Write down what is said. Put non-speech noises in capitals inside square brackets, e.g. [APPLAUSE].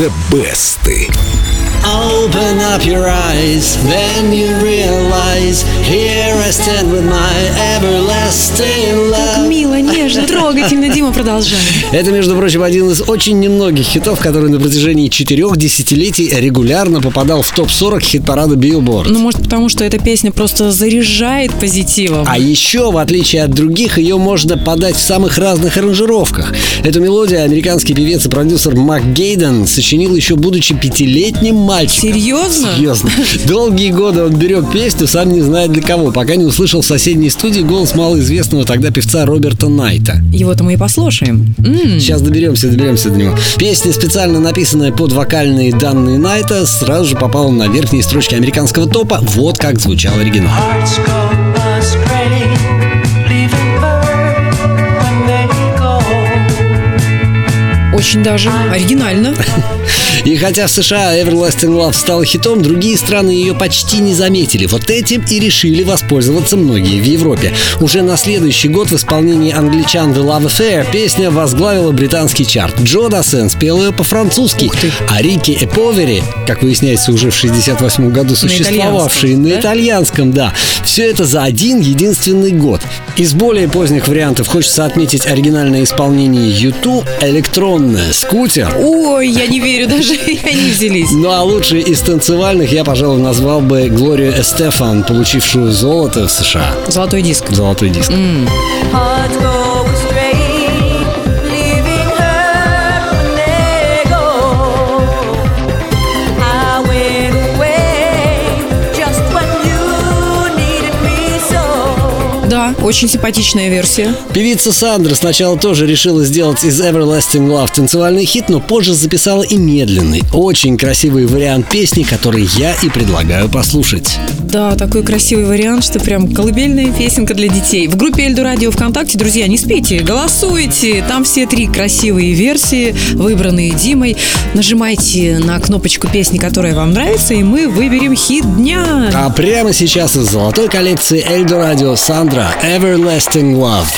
The Best. Open up your eyes, then you realize Here I stand with my everlasting love Мило, нежно, трогательно. Дима, продолжай. Это, между прочим, один из очень немногих хитов, который на протяжении четырех десятилетий регулярно попадал в топ-40 хит-парада Billboard. Ну, может, потому что эта песня просто заряжает позитивом. А еще, в отличие от других, ее можно подать в самых разных аранжировках. Эту мелодию американский певец и продюсер Мак Гейден сочинил еще будучи пятилетним мальчиком. Серьезно? Серьезно. Долгие годы он берег песню, сам не знает для кого, пока не услышал в соседней студии голос малоизвестного тогда певца Роберта Найта. Его-то мы и послушаем. М, Сейчас доберемся, доберемся до него. Песня, специально написанная под вокальные данные Найта, сразу же попала на верхние строчки американского топа. Вот как звучал оригинал. Hearts go Очень даже оригинально. И хотя в США Everlasting Love стала хитом, другие страны ее почти не заметили. Вот этим и решили воспользоваться многие в Европе. Уже на следующий год в исполнении англичан The Love Affair песня возглавила британский чарт. Джо Дассен спел ее по-французски, а Рики Эповери, как выясняется, уже в 68 году существовавший на итальянском, да? итальянском, да. Все это за один единственный год. Из более поздних вариантов хочется отметить оригинальное исполнение YouTube «Электронная скутер». Ой, я не верю даже, [LAUGHS] они взялись. Ну а лучшей из танцевальных я, пожалуй, назвал бы Глорию Эстефан, получившую золото в США. Золотой диск. Золотой диск. Hearts Да, очень симпатичная версия. Певица Сандра сначала тоже решила сделать из Everlasting Love танцевальный хит, но позже записала и медленный, очень красивый вариант песни, который я и предлагаю послушать. Да, такой красивый вариант, что прям колыбельная песенка для детей. В группе Эльду Радио ВКонтакте, друзья, не спите, голосуйте. Там все три красивые версии, выбранные Димой. Нажимайте на кнопочку песни, которая вам нравится, и мы выберем хит дня. А прямо сейчас из золотой коллекции Эльдо Радио Сандра Everlasting Love.